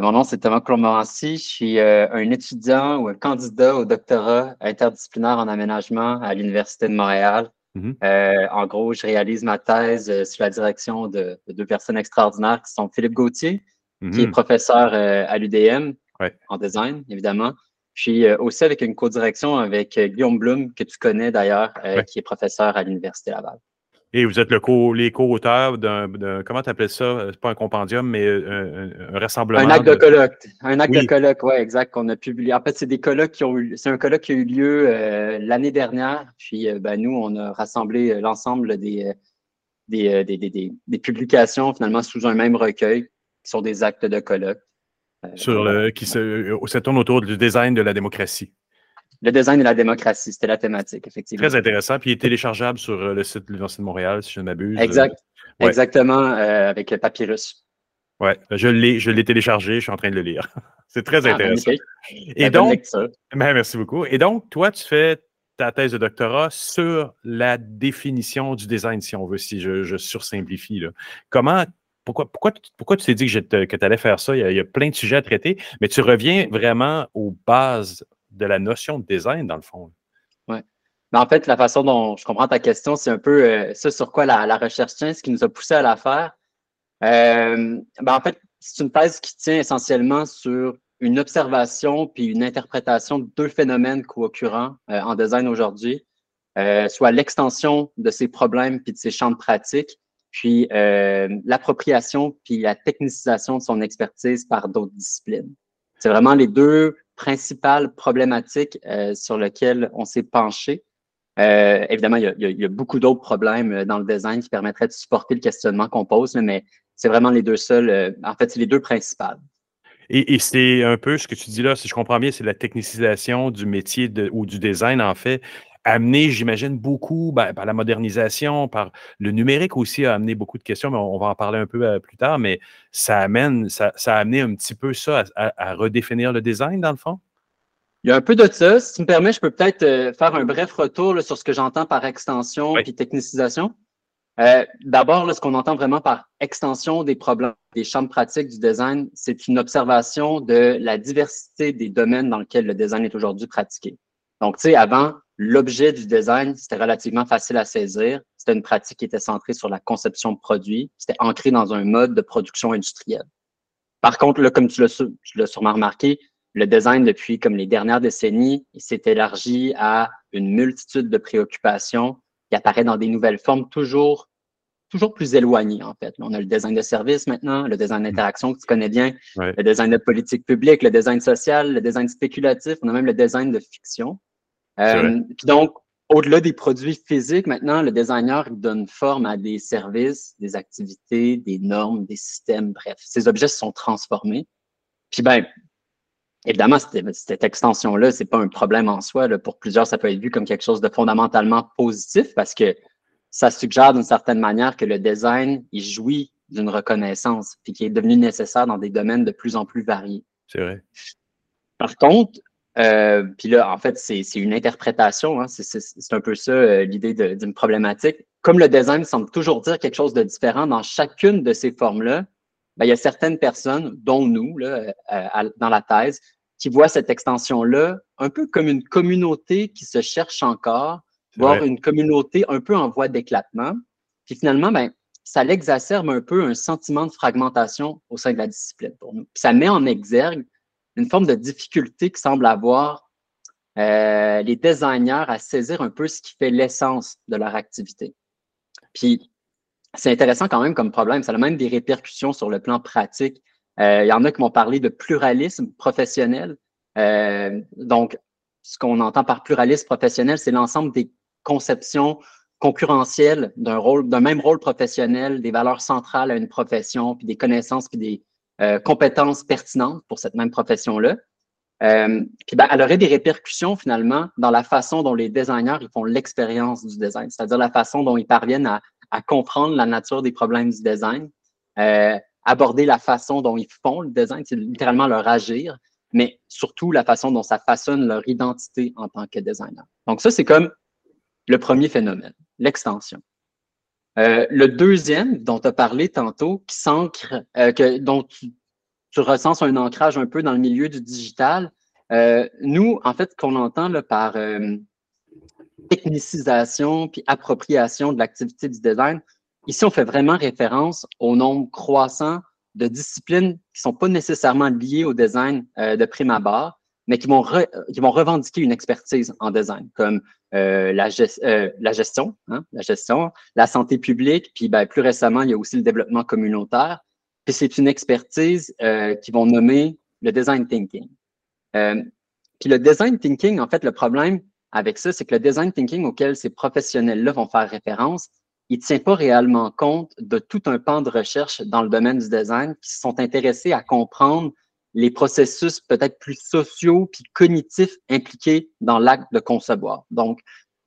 Mon nom, c'est Thomas Clomorancy. Je suis euh, un étudiant ou un candidat au doctorat interdisciplinaire en aménagement à l'Université de Montréal. Mhm. Euh, en gros, je réalise ma thèse euh, sous la direction de, de deux personnes extraordinaires qui sont Philippe Gauthier, qui est Mhm. professeur à l'UDM Ouais. en design, évidemment. Puis aussi avec une co-direction avec Guillaume Blum, que tu connais d'ailleurs, Ouais. qui est professeur à l'Université Laval. Et vous êtes le co- les co-auteurs d'un, comment tu appelles ça? Euh, C'est pas un compendium, mais euh, un, un rassemblement. Un acte de colloque. Un acte Oui. de colloque, oui, exact, qu'on a publié. En fait, c'est des colloques qui ont eu, c'est un colloque qui a eu lieu euh, l'année dernière. Puis, euh, ben, nous, on a rassemblé l'ensemble des, des, des, des, publications, finalement, sous un même recueil, qui sont des actes de colloque. Euh, sur le, qui se, se tourne autour du design de la démocratie. Le design et la démocratie, c'était la thématique, effectivement. Très intéressant. Puis il est téléchargeable sur euh, le site de l'Université de Montréal, si je ne m'abuse. Exact. Ouais. Exactement, euh, avec le papyrus. Ouais, je l'ai, je l'ai téléchargé, je suis en train de le lire. C'est très Ah, intéressant. magnifique. Et La donc, ben, merci beaucoup. Et donc, toi, tu fais ta thèse de doctorat sur la définition du design, si on veut, si je, je sursimplifie. Là. Comment, pourquoi, pourquoi, tu- pourquoi tu t'es dit que, je te- que tu allais faire ça? Il y, a, il y a plein de sujets à traiter, mais tu reviens vraiment aux bases de la notion de design, dans le fond. Ben, en fait, la façon dont je comprends ta question, c'est un peu euh, ça sur quoi la, recherche tient, ce qui nous a poussé à la faire. Euh, ben, en fait, c'est une thèse qui tient essentiellement sur une observation puis une interprétation de deux phénomènes co-occurrents euh, en design aujourd'hui, euh, soit l'extension de ces problèmes puis de ces champs de pratique, puis l'appropriation puis la technicisation de son expertise par d'autres disciplines. C'est vraiment les deux principales problématiques euh, sur lesquelles on s'est penché. Euh, évidemment, il y a, beaucoup d'autres problèmes euh, dans le design qui permettraient de supporter le questionnement qu'on pose, mais c'est vraiment les deux seuls. en fait, c'est les deux principales. Et, c'est un peu ce que tu dis là, si je comprends bien, c'est la technicisation du métier ou du design, en fait, amené, j'imagine, beaucoup ben, par la modernisation, par le numérique aussi a amené beaucoup de questions, mais on, on va en parler un peu euh, plus tard, mais ça amène, ça, ça a amené un petit peu ça à, à- à redéfinir le design, dans le fond? Il y a un peu de ça. Si tu me permets, je peux peut-être euh, faire un bref retour là, sur ce que j'entends par extension Oui. puis technicisation. Euh, D'abord, ce qu'on entend vraiment par extension des problèmes, des champs de pratique du design, c'est une observation de la diversité des domaines dans lesquels le design est aujourd'hui pratiqué. Donc, tu sais, avant, l'objet du design, c'était relativement facile à saisir. C'était une pratique qui était centrée sur la conception de produits. C'était ancré dans un mode de production industrielle. Par contre, là, comme tu l'as tu l'as sûrement remarqué, le design, depuis comme les dernières décennies, il s'est élargi à une multitude de préoccupations qui apparaît dans des nouvelles formes toujours, toujours plus éloignées, en fait. On a le design de service maintenant, le design d'interaction que tu connais bien, Ouais. le design de politique publique, le design social, le design spéculatif, on a même le design de fiction. Euh, puis donc, au-delà des produits physiques, maintenant, le designer il donne forme à des services, des activités, des normes, des systèmes, bref. Ces objets se sont transformés. Puis ben, évidemment, cette, cette extension-là, c'est pas un problème en soi. Là. Pour plusieurs, ça peut être vu comme quelque chose de fondamentalement positif parce que ça suggère d'une certaine manière que le design, il jouit d'une reconnaissance, puis qui est devenu nécessaire dans des domaines de plus en plus variés. C'est vrai. Par contre, euh, puis là, en fait, c'est une interprétation, hein, c'est un peu ça euh, l'idée d'une problématique. Comme le design semble toujours dire quelque chose de différent dans chacune de ces formes-là, ben, il y a certaines personnes, dont nous, là, euh, à- dans la thèse, qui voient cette extension-là un peu comme une communauté qui se cherche encore, voire une communauté un peu en voie d'éclatement. Puis finalement, ben, ça l'exacerbe un peu un sentiment de fragmentation au sein de la discipline pour nous. Puis ça met en exergue une forme de difficulté qui semble avoir euh, les designers à saisir un peu ce qui fait l'essence de leur activité. Puis c'est intéressant quand même comme problème. Ça a même des répercussions sur le plan pratique. Euh, il y en a qui vont parler de pluralisme professionnel. Euh, donc, ce qu'on entend par pluralisme professionnel, c'est l'ensemble des conceptions concurrentielles d'un rôle, d'un même rôle professionnel, des valeurs centrales à une profession, puis des connaissances, puis des euh, compétences pertinentes pour cette même profession-là. Euh, puis ben, elle aurait des répercussions finalement dans la façon dont les designers ils font l'expérience du design, c'est-à-dire la façon dont ils parviennent à, à comprendre la nature des problèmes du design, euh, aborder la façon dont ils font le design, c'est littéralement leur agir, mais surtout la façon dont ça façonne leur identité en tant que designer. Donc ça, c'est comme le premier phénomène, l'extension. Euh, le deuxième dont tu as parlé tantôt, qui s'ancre, euh, dont tu tu recenses un ancrage un peu dans le milieu du digital. nous, en fait, qu'on entend là, par technicisation puis appropriation de l'activité du design, ici, on fait vraiment référence au nombre croissant de disciplines qui ne sont pas nécessairement liées au design de prime abord, mais qui vont, qui vont revendiquer une expertise en design, comme euh, la, euh, la, gestion, hein, la gestion, la santé publique, puis ben, plus récemment, il y a aussi le développement communautaire. Puis c'est une expertise euh, qu'ils vont nommer le design thinking. Euh, puis le design thinking, en fait, le problème avec ça, c'est que le design thinking auquel ces professionnels-là vont faire référence, il ne tient pas réellement compte de tout un pan de recherche dans le domaine du design qui sont intéressés à comprendre les processus peut-être plus sociaux puis cognitifs impliqués dans l'acte de concevoir. Donc,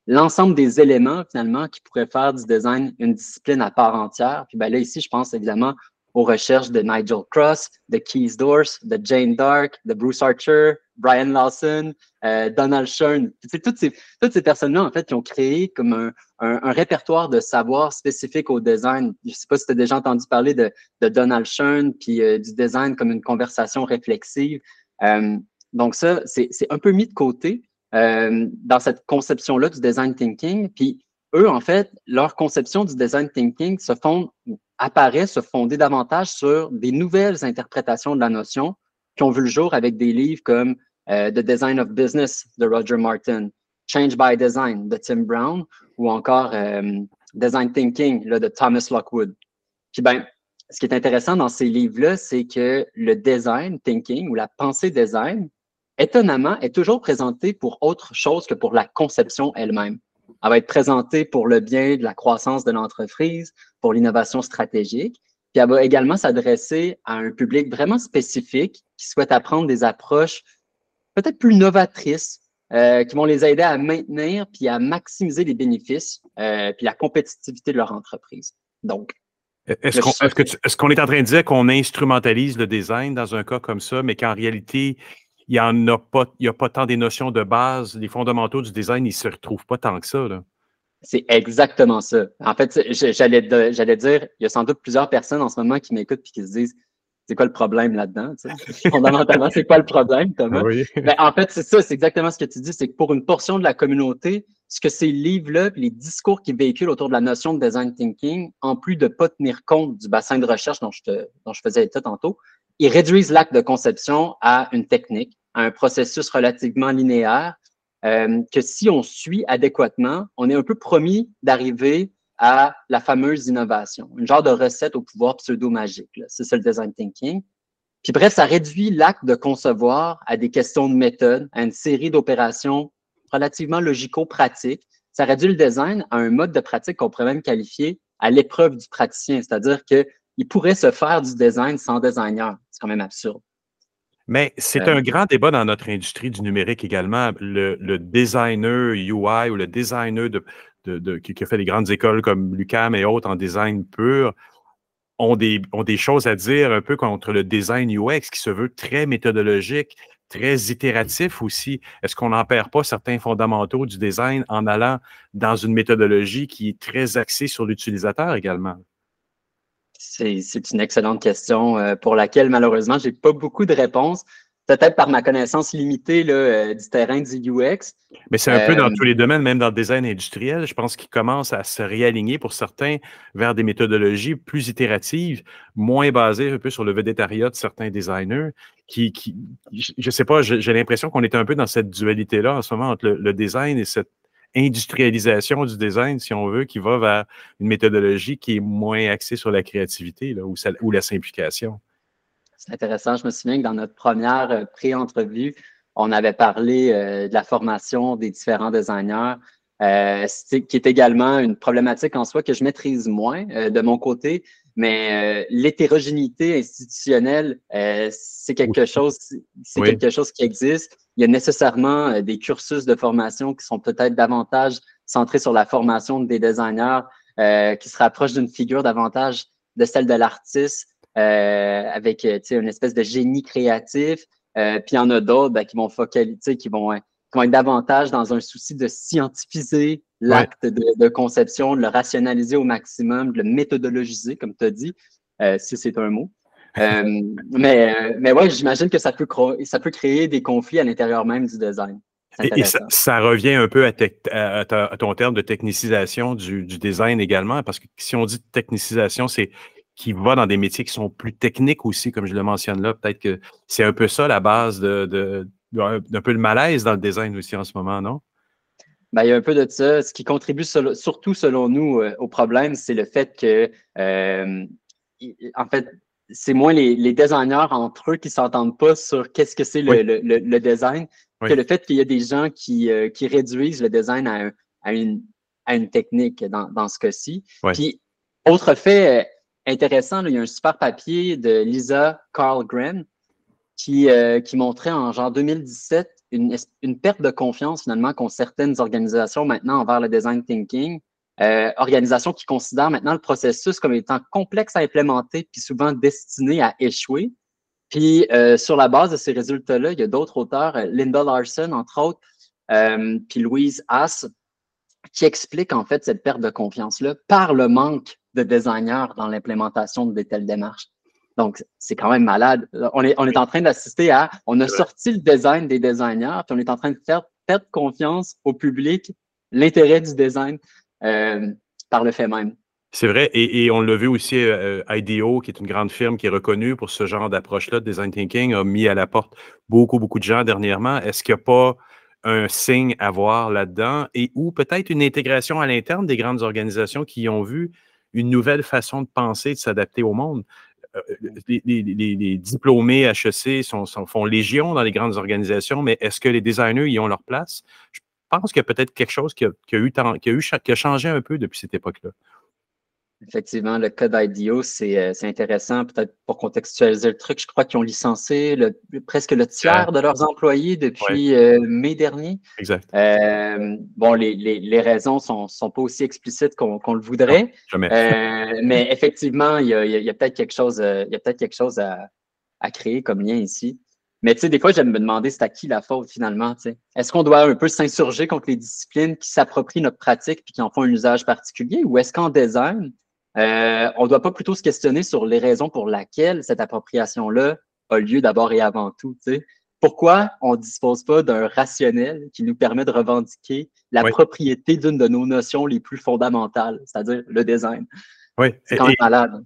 l'ensemble des éléments finalement qui pourraient faire du design une discipline à part entière. Puis ben là, ici, je pense évidemment aux recherches de Nigel Cross, de Keith Dorse, de Jane Dark, de Bruce Archer, Brian Lawson, euh, Donald. C'est toutes ces, toutes ces personnes-là, en fait, qui ont créé comme un, un, répertoire de savoir spécifique au design. Je ne sais pas si tu as déjà entendu parler de, de Donald Shern, puis euh, du design comme une conversation réflexive. Euh, donc ça, c'est un peu mis de côté dans cette conception-là du design thinking. Puis eux, en fait, leur conception du design thinking se fonde, apparaît se fonder davantage sur des nouvelles interprétations de la notion qui ont vu le jour avec des livres comme euh, The Design of Business de Roger Martin, Change by Design de Tim Brown ou encore euh, Design Thinking là, de Thomas Lockwood. Puis ben, ce qui est intéressant dans ces livres-là, c'est que le design thinking ou la pensée design, étonnamment, est toujours présenté pour autre chose que pour la conception elle-même. Elle va être présentée pour le bien de la croissance de l'entreprise, pour l'innovation stratégique, puis elle va également s'adresser à un public vraiment spécifique qui souhaite apprendre des approches peut-être plus novatrices, euh, qui vont les aider à maintenir puis à maximiser les bénéfices euh, puis la compétitivité de leur entreprise. Donc, est-ce qu'on est, est, en train de dire qu'on instrumentalise le design dans un cas comme ça, mais qu'en réalité, il n'y a pas, il y a pas tant des notions de base, les fondamentaux du design, ils ne se retrouvent pas tant que ça. Là? C'est exactement ça. En fait, j'allais, j'allais dire, il y a sans doute plusieurs personnes en ce moment qui m'écoutent et qui se disent c'est quoi le problème là-dedans? Fondamentalement, c'est quoi le problème, Thomas? Ben, en fait, c'est ça, c'est exactement ce que tu dis, c'est que pour une portion de la communauté, ce que ces livres-là, les discours qui véhiculent autour de la notion de design thinking, en plus de ne pas tenir compte du bassin de recherche dont je, te, dont je faisais état tantôt, ils réduisent l'acte de conception à une technique, à un processus relativement linéaire euh, que si on suit adéquatement, on est un peu promis d'arriver à la fameuse innovation, une genre de recette au pouvoir pseudo-magique. C'est ça le design thinking. Puis bref, ça réduit l'acte de concevoir à des questions de méthode, à une série d'opérations relativement logico-pratiques. Ça réduit le design à un mode de pratique qu'on pourrait même qualifier à l'épreuve du praticien, c'est-à-dire qu'il pourrait se faire du design sans designer. C'est quand même absurde. Mais c'est un grand débat dans notre industrie du numérique également. Le, designer UI ou le designer de, qui, a fait des grandes écoles comme l'UCAM et autres en design pur ont des, ont des choses à dire un peu contre le design UX qui se veut très méthodologique, très itératif aussi. Est-ce qu'on n'en perd pas certains fondamentaux du design en allant dans une méthodologie qui est très axée sur l'utilisateur également? C'est une excellente question euh, pour laquelle, malheureusement, je n'ai pas beaucoup de réponses. Peut-être par ma connaissance limitée là, euh, du terrain du UX. Mais c'est un peu dans euh, tous les domaines, même dans le design industriel. Je pense qu'il commence à se réaligner pour certains vers des méthodologies plus itératives, moins basées un peu sur le védétariat de certains designers. Qui, qui je ne sais pas, j'ai l'impression qu'on est un peu dans cette dualité-là en ce moment entre le design et cette industrialisation du design, si on veut, qui va vers une méthodologie qui est moins axée sur la créativité là, ou, la simplification. C'est intéressant. Je me souviens que dans notre première euh, pré-entrevue, on avait parlé euh, de la formation des différents designers, euh, qui est également une problématique en soi que je maîtrise moins de mon côté, mais l'hétérogénéité institutionnelle, c'est quelque chose, c'est quelque chose qui existe. Il y a nécessairement des cursus de formation qui sont peut-être davantage centrés sur la formation des designers, qui se rapprochent d'une figure davantage de celle de l'artiste, avec une espèce de génie créatif. puis il y en a d'autres ben, qui vont focaliser, qui vont, qui vont être davantage dans un souci de scientifiser l'acte de, de, conception, de le rationaliser au maximum, de le méthodologiser, comme tu as dit, si c'est un mot. mais, mais ouais, j'imagine que ça peut, ça peut créer des conflits à l'intérieur même du design. Et, ça, revient un peu à, ton terme de technicisation du, design également, parce que si on dit technicisation, c'est qui va dans des métiers qui sont plus techniques aussi, comme je le mentionne là. Peut-être que c'est un peu ça la base de, d'un peu le malaise dans le design aussi en ce moment, non? Ben, il y a un peu de ça. Ce qui contribue surtout, selon nous, euh, au problème, c'est le fait que, euh, en fait, c'est moins les, designers entre eux qui ne s'entendent pas sur qu'est-ce que c'est le, design que le fait qu'il y a des gens qui, euh, qui réduisent le design à, à, une, à une, technique dans, dans ce cas-ci. Puis, autre fait intéressant, il y a un super papier de Lisa Carlgren qui, qui montrait en genre 2017 une, une, perte de confiance finalement qu'ont certaines organisations maintenant envers le design thinking. Euh, organisations qui considèrent maintenant le processus comme étant complexe à implémenter puis souvent destiné à échouer. Puis euh, sur la base de ces résultats-là, il y a d'autres auteurs, euh, Linda Larson entre autres, euh, puis Louise Haas, qui expliquent en fait cette perte de confiance-là par le manque de designers dans l'implémentation de telles démarches. Donc, c'est quand même malade. On est, on est en train d'assister à, on a sorti le design des designers, puis on est en train de faire perdre confiance au public, l'intérêt du design euh, par le fait même. C'est vrai, et, on l'a vu aussi, euh, IDEO, qui est une grande firme qui est reconnue pour ce genre d'approche-là de design thinking, a mis à la porte beaucoup, beaucoup de gens dernièrement. Est-ce qu'il n'y a pas un signe à voir là-dedans? Et ou peut-être une intégration à l'interne des grandes organisations qui ont vu une nouvelle façon de penser, de s'adapter au monde? Euh, les, diplômés HEC sont, font légion dans les grandes organisations, mais est-ce que les designers y ont leur place? Je pense qu'il y a peut-être quelque chose qui a, eu, qui a, eu, qui a changé un peu depuis cette époque-là. Effectivement, le code IDEO, euh, c'est intéressant. Peut-être pour contextualiser le truc, je crois qu'ils ont licencié le, presque le tiers de leurs employés depuis euh, mai dernier. Exact. Euh, bon, les, les, les, raisons sont, sont pas aussi explicites qu'on le voudrait. jamais. mais effectivement, il y a, y a peut-être quelque chose, il y a peut-être quelque chose à, à, créer comme lien ici. Mais tu sais, des fois, j'aime me demander c'est à qui la faute finalement. Est-ce qu'on doit un peu s'insurger contre les disciplines qui s'approprient notre pratique puis qui en font un usage particulier, ou est-ce qu'en design, euh, on ne doit pas plutôt se questionner sur les raisons pour lesquelles cette appropriation-là a lieu d'abord et avant tout. Pourquoi on ne dispose pas d'un rationnel qui nous permet de revendiquer la propriété d'une de nos notions les plus fondamentales, c'est-à-dire le design? Oui, et,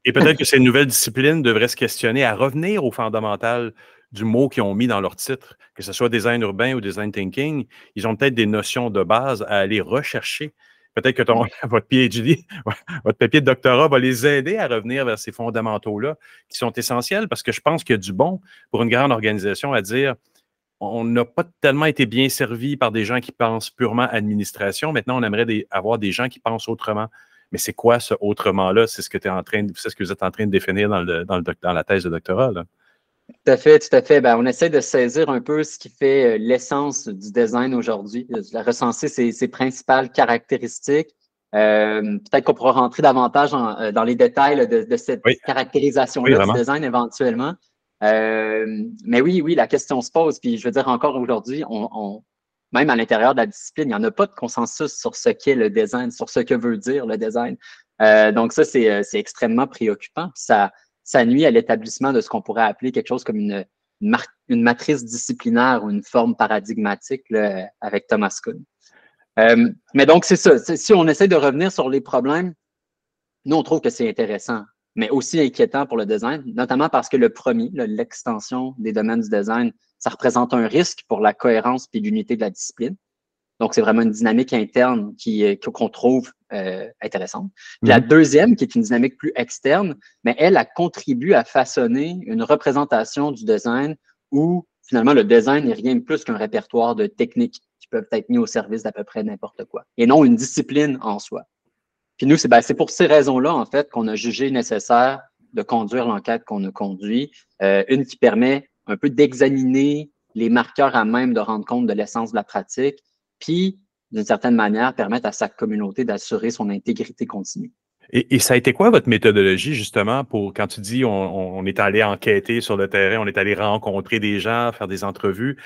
et peut-être que ces nouvelles disciplines devraient se questionner à revenir aux fondamentales du mot qu'ils ont mis dans leur titre, que ce soit design urbain ou design thinking. Ils ont peut-être des notions de base à aller rechercher Peut-être que ton, votre PhD, votre papier de doctorat va les aider à revenir vers ces fondamentaux-là qui sont essentiels parce que je pense qu'il y a du bon pour une grande organisation à dire on n'a pas tellement été bien servi par des gens qui pensent purement administration. Maintenant, on aimerait avoir des gens qui pensent autrement. Mais c'est quoi ce autrement-là? C'est ce que tu es en train c'est ce que vous êtes en train de définir dans, le, dans, le, dans la thèse de doctorat. Là. Tout à fait, tout à fait. Ben, on essaie de saisir un peu ce qui fait euh, l'essence du design aujourd'hui, de recenser ses, principales caractéristiques. Euh, peut-être qu'on pourra rentrer davantage euh, dans les détails de, cette caractérisation-là du design éventuellement. mais oui, oui, la question se pose. Puis je veux dire, encore aujourd'hui, on, même à l'intérieur de la discipline, il n'y en a pas de consensus sur ce qu'est le design, sur ce que veut dire le design. donc ça, c'est extrêmement préoccupant. Ça, ça nuit à l'établissement de ce qu'on pourrait appeler quelque chose comme une, matrice disciplinaire ou une forme paradigmatique avec Thomas Kuhn. Euh, mais donc, c'est ça. Si on essaie de revenir sur les problèmes, nous, on trouve que c'est intéressant, mais aussi inquiétant pour le design, notamment parce que le premier, l'extension des domaines du design, ça représente un risque pour la cohérence et l'unité de la discipline. Donc, c'est vraiment une dynamique interne qui euh, qu'on trouve euh, intéressante. La mhm. deuxième, qui est une dynamique plus externe, mais elle, a contribué à façonner une représentation du design où finalement le design n'est rien de plus qu'un répertoire de techniques qui peuvent être mis au service d'à peu près n'importe quoi, et non une discipline en soi. Puis nous, c'est ben, pour ces raisons-là, en fait, qu'on a jugé nécessaire de conduire l'enquête qu'on a conduit, euh, une qui permet un peu d'examiner les marqueurs à même de rendre compte de l'essence de la pratique, puis, d'une certaine manière, permettre à sa communauté d'assurer son intégrité continue. Et, ça a été quoi votre méthodologie, justement, pour quand tu dis on, est allé enquêter sur le terrain, on est allé rencontrer des gens, faire des entrevues?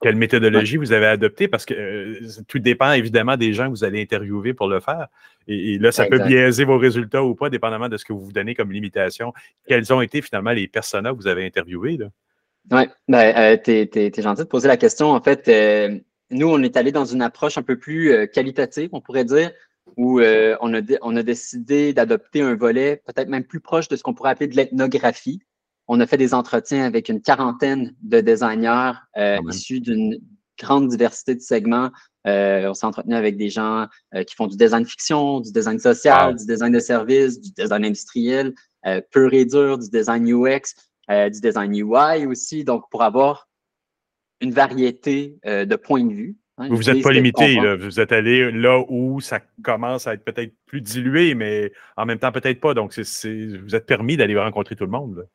quelle méthodologie vous avez adoptée? Parce que euh, tout dépend évidemment des gens que vous allez interviewer pour le faire. Et, là, ça peut biaiser vos résultats ou pas, dépendamment de ce que vous vous donnez comme limitation. Quels ont été finalement les personas que vous avez interviewés? Oui, ben, euh, tu es, gentil de poser la question. En fait, euh, nous, on est allé dans une approche un peu plus qualitative, on pourrait dire, où on, a on a décidé d'adopter un volet peut-être même plus proche de ce qu'on pourrait appeler de l'ethnographie. On a fait des entretiens avec une quarantaine de designers euh, issus d'une grande diversité de segments. Euh, on s'est entretenu avec des gens euh, qui font du design fiction, du design social, du design de service, du design industriel, pur et dur, du design UX, du design UI aussi. Donc, pour avoir une variété de points de vue. Hein, vous n'êtes pas limité, vous êtes allé là où ça commence à être peut-être plus dilué, mais en même temps peut-être pas. Donc, vous êtes permis d'aller rencontrer tout le monde.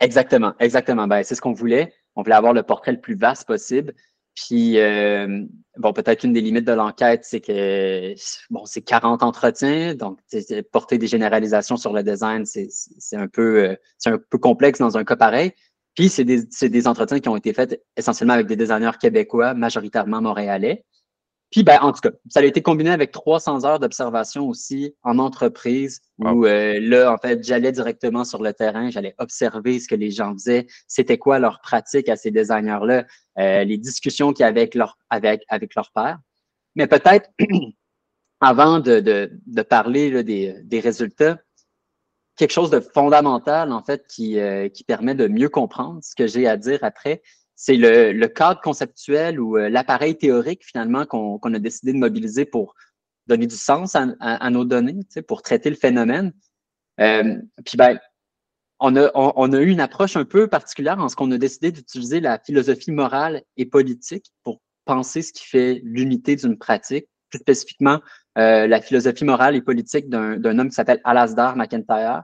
Exactement, exactement. Ben, c'est ce qu'on voulait. On voulait avoir le portrait le plus vaste possible. Puis, euh, bon, peut-être une des limites de l'enquête, c'est que, bon, c'est 40 entretiens, donc porter des généralisations sur le design, c'est un peu, euh, c'est un peu complexe dans un cas pareil. Puis, c'est des, des entretiens qui ont été faits essentiellement avec des designers québécois, majoritairement montréalais. Puis, ben, en tout cas, ça a été combiné avec 300 heures d'observation aussi en entreprise, où euh, là, en fait, j'allais directement sur le terrain, j'allais observer ce que les gens faisaient, c'était quoi leur pratique à ces designers-là, euh, les discussions qu'il y avait avec leur, avec, avec leur père. Mais peut-être, avant de, de, de parler là, des, des, résultats, quelque chose de fondamental, en fait, qui, euh, qui permet de mieux comprendre ce que j'ai à dire après, c'est le, cadre conceptuel ou euh, l'appareil théorique finalement qu'on a décidé de mobiliser pour donner du sens à, nos données, pour traiter le phénomène. Euh, puis ben, on a, on, a eu une approche un peu particulière en ce qu'on a décidé d'utiliser la philosophie morale et politique pour penser ce qui fait l'unité d'une pratique, plus spécifiquement euh, la philosophie morale et politique d'un homme qui s'appelle Alasdair McIntyre.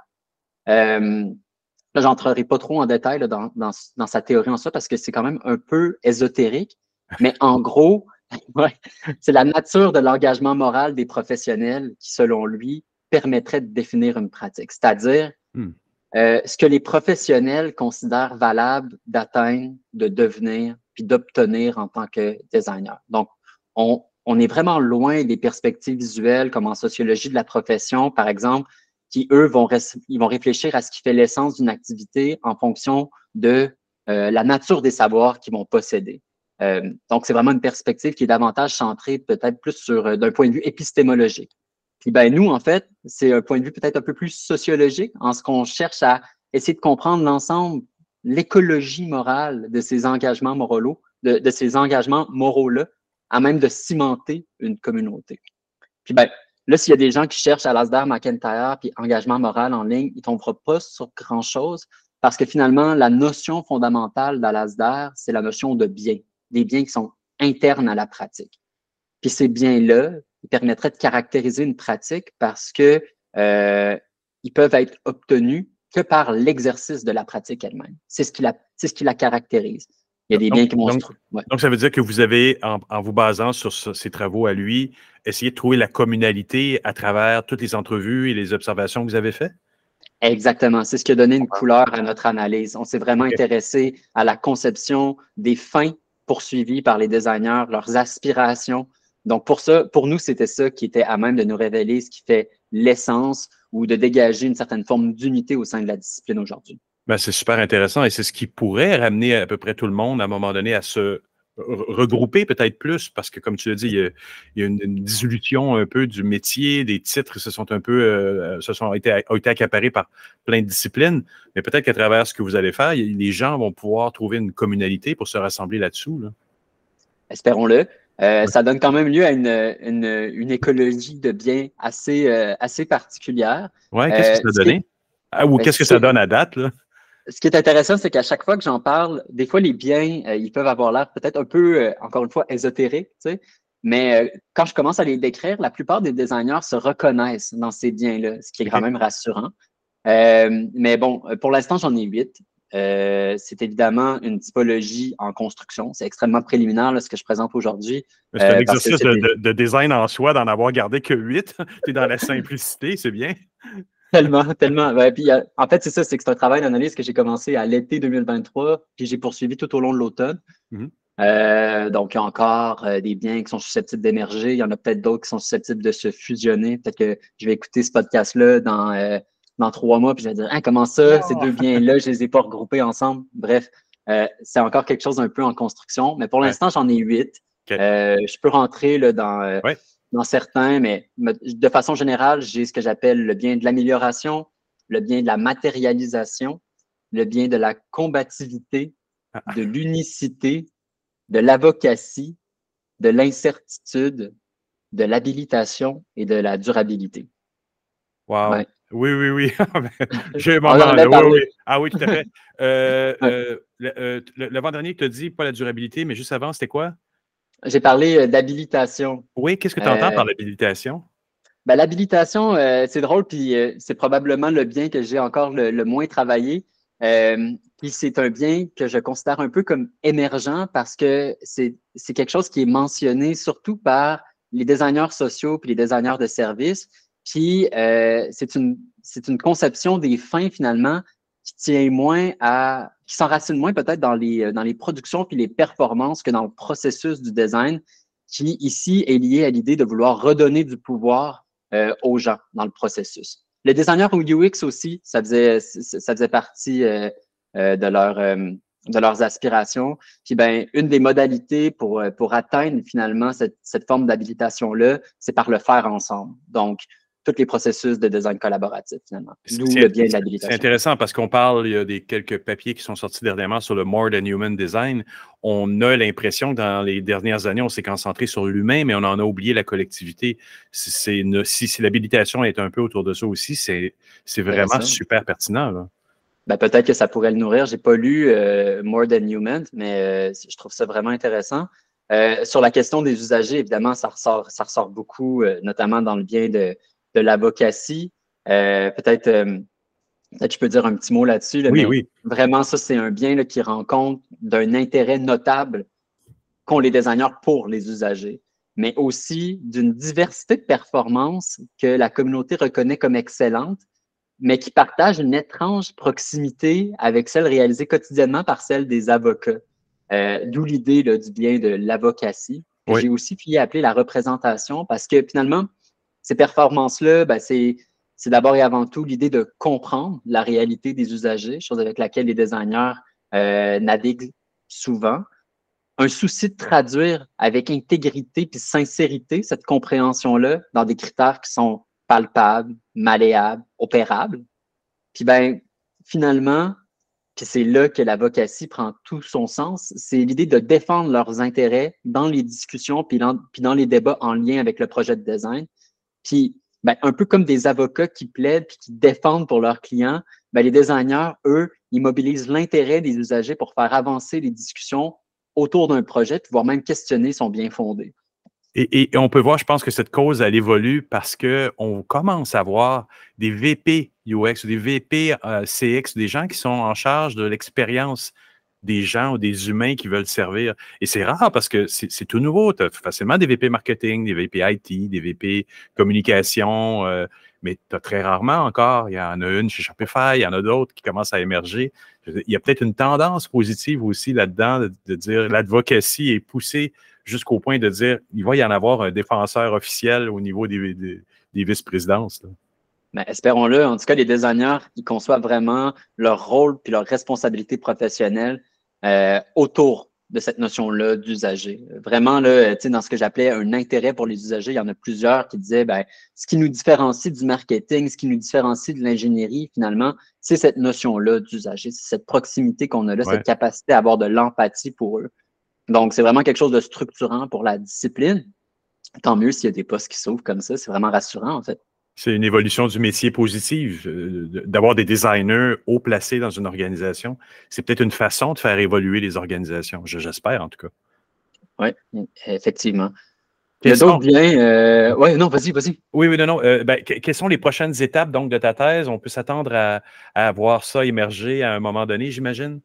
Là, j'entrerai pas trop en détail dans, dans, sa théorie en soi parce que c'est quand même un peu ésotérique. Mais en gros, c'est la nature de l'engagement moral des professionnels qui, selon lui, permettrait de définir une pratique. C'est-à-dire hmm. euh, ce que les professionnels considèrent valable d'atteindre, de devenir, puis d'obtenir en tant que designer. Donc, on, on est vraiment loin des perspectives visuelles comme en sociologie de la profession, par exemple, qui, eux, vont, ils vont réfléchir à ce qui fait l'essence d'une activité en fonction de euh, la nature des savoirs qu'ils vont posséder. Euh, donc, c'est vraiment une perspective qui est davantage centrée peut-être plus sur euh, d'un point de vue épistémologique. Puis ben nous, en fait, c'est un point de vue peut-être un peu plus sociologique, en ce qu'on cherche à essayer de comprendre l'ensemble, l'écologie morale de ces engagements moraux, de, de ces engagements moraux-là, à même de cimenter une communauté. Puis ben, Là, s'il y a des gens qui cherchent à Alasdair McIntyre puis engagement moral en ligne, ils tomberont pas sur grand-chose parce que finalement, la notion fondamentale d'Alasdair, c'est la notion de bien, des biens qui sont internes à la pratique. Puis ces biens-là, ils permettraient de caractériser une pratique parce que euh, ils peuvent être obtenus que par l'exercice de la pratique elle-même. C'est ce qui la, c'est ce qui la caractérise. Il y a des biens qui vont donc, donc, ça veut dire que vous avez, en, vous basant sur ces travaux à lui, essayé de trouver la communalité à travers toutes les entrevues et les observations que vous avez faites? Exactement. C'est ce qui a donné une couleur à notre analyse. On s'est vraiment intéressé à la conception des fins poursuivies par les designers, leurs aspirations. Donc, pour ça, pour nous, c'était ça qui était à même de nous révéler ce qui fait l'essence ou de dégager une certaine forme d'unité au sein de la discipline aujourd'hui. Ben, c'est super intéressant et c'est ce qui pourrait ramener à peu près tout le monde à un moment donné à se regrouper peut-être plus parce que, comme tu l'as dit, il y, a, une, dissolution un peu du métier, des titres se sont un peu euh, se sont été, ont été accaparés par plein de disciplines. Mais peut-être qu'à travers ce que vous allez faire, les gens vont pouvoir trouver une communalité pour se rassembler là-dessous. Espérons-le. Euh, ça donne quand même lieu à une, une, écologie de biens assez, euh, assez particulière. Oui, qu'est-ce que ça a donné? Ah, ou ben, qu'est-ce que ça donne à date? Là? Ce qui est intéressant, c'est qu'à chaque fois que j'en parle, des fois, les biens, euh, ils peuvent avoir l'air peut-être un peu, euh, encore une fois, ésotériques, tu sais. Mais euh, quand je commence à les décrire, la plupart des designers se reconnaissent dans ces biens-là, ce qui est quand même rassurant. mais bon, pour l'instant, j'en ai huit. c'est évidemment une typologie en construction. C'est extrêmement préliminaire ce que je présente aujourd'hui. C'est un exercice de, de, design en soi d'en avoir gardé que huit. tu es dans la simplicité, c'est bien. Tellement, tellement. puis, en fait, c'est ça, c'est que c'est un travail d'analyse que j'ai commencé à l'été 2023, puis j'ai poursuivi tout au long de l'automne. Mm-hmm. donc, il y a encore des biens qui sont susceptibles d'émerger. Il y en a peut-être d'autres qui sont susceptibles de se fusionner. Peut-être que je vais écouter ce podcast-là dans, dans trois mois, puis je vais dire hein, comment ça, ces deux biens-là, je les ai pas regroupés ensemble? Bref, c'est encore quelque chose un peu en construction. Mais pour l'instant, j'en ai huit. je peux rentrer là, dans, dans certains, mais de façon générale, j'ai ce que j'appelle le bien de l'amélioration, le bien de la matérialisation, le bien de la combativité, ah, ah. de l'unicité, de l'avocatie, de l'incertitude, de l'habilitation et de la durabilité. Wow. Oui, oui, oui. J'ai un moment là. Oui, oui. Ah oui, tout à fait. Euh, euh, euh, L'avant-dernier, tu as dit pas la durabilité, mais juste avant, c'était quoi? J'ai parlé euh, d'habilitation. Oui, qu'est-ce que tu entends par euh, l'habilitation? Ben, L'habilitation, euh, c'est drôle, puis c'est probablement le bien que j'ai encore le, moins travaillé. puis c'est un bien que je considère un peu comme émergent parce que c'est quelque chose qui est mentionné surtout par les designers sociaux puis les designers de services. Puis c'est une, une conception des fins finalement qui tient moins à, qui s'enracine moins peut-être dans les, euh, dans les productions puis les performances que dans le processus du design, qui ici est lié à l'idée de vouloir redonner du pouvoir euh, aux gens dans le processus. Les designers au UX aussi, ça faisait, ça faisait partie euh, de, leur, de leurs aspirations. Puis ben, une des modalités pour, pour atteindre finalement cette, cette forme d'habilitation-là, c'est par le faire ensemble. Donc, tous les processus de design collaboratif, finalement. C'est intéressant parce qu'on parle, il y a des quelques papiers qui sont sortis dernièrement sur le More Than Human Design. On a l'impression que dans les dernières années, on s'est concentré sur l'humain, mais on en a oublié la collectivité. si, si l'habilitation est un peu autour de ça aussi, c'est vraiment super pertinent. Ben, peut-être que ça pourrait le nourrir. Je n'ai pas lu euh, More Than Human, mais euh, je trouve ça vraiment intéressant. Euh, sur la question des usagers, évidemment, ça ressort, ça ressort beaucoup, notamment dans le bien de, de l'avocatie. Euh, peut-être euh, peut-être je peux dire un petit mot là-dessus. oui, oui. Vraiment, ça, c'est un bien là, qui rend compte d'un intérêt notable qu'ont les designers pour les usagers, mais aussi d'une diversité de performances que la communauté reconnaît comme excellente, mais qui partage une étrange proximité avec celle réalisée quotidiennement par celle des avocats. Euh, d'où l'idée du bien de l'avocatie. J'ai aussi pu y appeler la représentation parce que finalement, ces performances-là, ben, c'est, d'abord et avant tout l'idée de comprendre la réalité des usagers, chose avec laquelle les designers euh, naviguent souvent. Un souci de traduire avec intégrité puis sincérité cette compréhension-là dans des critères qui sont palpables, malléables, opérables. Puis ben, finalement, puis c'est là que l'avocatie prend tout son sens, c'est l'idée de défendre leurs intérêts dans les discussions puis dans les débats en lien avec le projet de design, puis, ben, un peu comme des avocats qui plaident puis qui défendent pour leurs clients, ben, les designers, eux, ils mobilisent l'intérêt des usagers pour faire avancer les discussions autour d'un projet, voire même questionner son bien fondé. Et, on peut voir, je pense que cette cause, elle évolue parce qu'on commence à voir des VP UX, des VP euh, CX, des gens qui sont en charge de l'expérience des gens ou des humains qui veulent servir. Et c'est rare parce que c'est tout nouveau. Tu as facilement des VP marketing, des VP IT, des VP communication, euh, mais tu as très rarement encore. Il y en a une chez Shopify, il y en a d'autres qui commencent à émerger. Il y a peut-être une tendance positive aussi là-dedans de, dire l'advocacy est poussée jusqu'au point de dire il va y en avoir un défenseur officiel au niveau des, vice-présidences. Ben, espérons-le. En tout cas, les designers, ils conçoivent vraiment leur rôle puis leur responsabilité professionnelle euh, autour de cette notion-là d'usager. Vraiment, là, dans ce que j'appelais un intérêt pour les usagers, il y en a plusieurs qui disaient ben, ce qui nous différencie du marketing, ce qui nous différencie de l'ingénierie, finalement, c'est cette notion-là d'usager, c'est cette proximité qu'on a là, cette capacité à avoir de l'empathie pour eux. Donc, c'est vraiment quelque chose de structurant pour la discipline. Tant mieux s'il y a des postes qui s'ouvrent comme ça, c'est vraiment rassurant, en fait. C'est une évolution du métier positive, euh, d'avoir des designers haut placés dans une organisation. C'est peut-être une façon de faire évoluer les organisations, j'espère en tout cas. Oui, effectivement. Il y a d'autres biens. Euh, oui, non, vas-y, vas-y. Oui, oui, non, non. Euh, ben, quelles sont les prochaines étapes donc de ta thèse? On peut s'attendre à, à, voir ça émerger à un moment donné, j'imagine?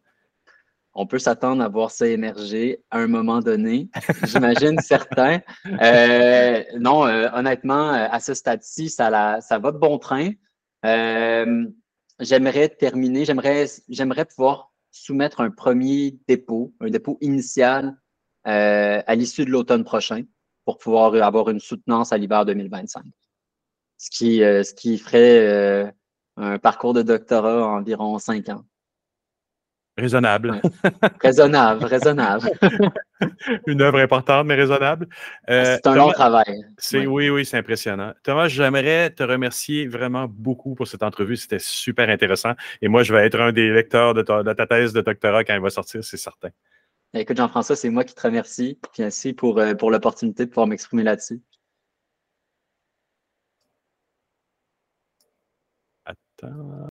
On peut s'attendre à voir ça émerger à un moment donné, j'imagine certains. Euh, non, euh, honnêtement, euh, à ce stade-ci, ça, va de bon train. j'aimerais terminer, j'aimerais, j'aimerais pouvoir soumettre un premier dépôt, un dépôt initial à l'issue de l'automne prochain pour pouvoir avoir une soutenance à l'hiver 2025. Ce qui, ce qui ferait un parcours de doctorat environ cinq ans. Raisonnable. Raisonnable, raisonnable. Une œuvre importante, mais raisonnable. Euh, c'est un long travail. C'est, Oui, oui, c'est impressionnant. Thomas, j'aimerais te remercier vraiment beaucoup pour cette entrevue. C'était super intéressant. Et moi, je vais être un des lecteurs de ta, de ta thèse de doctorat quand elle va sortir, c'est certain. Écoute, Jean-François, c'est moi qui te remercie. Merci pour, euh, pour l'opportunité de pouvoir m'exprimer là-dessus. Attends.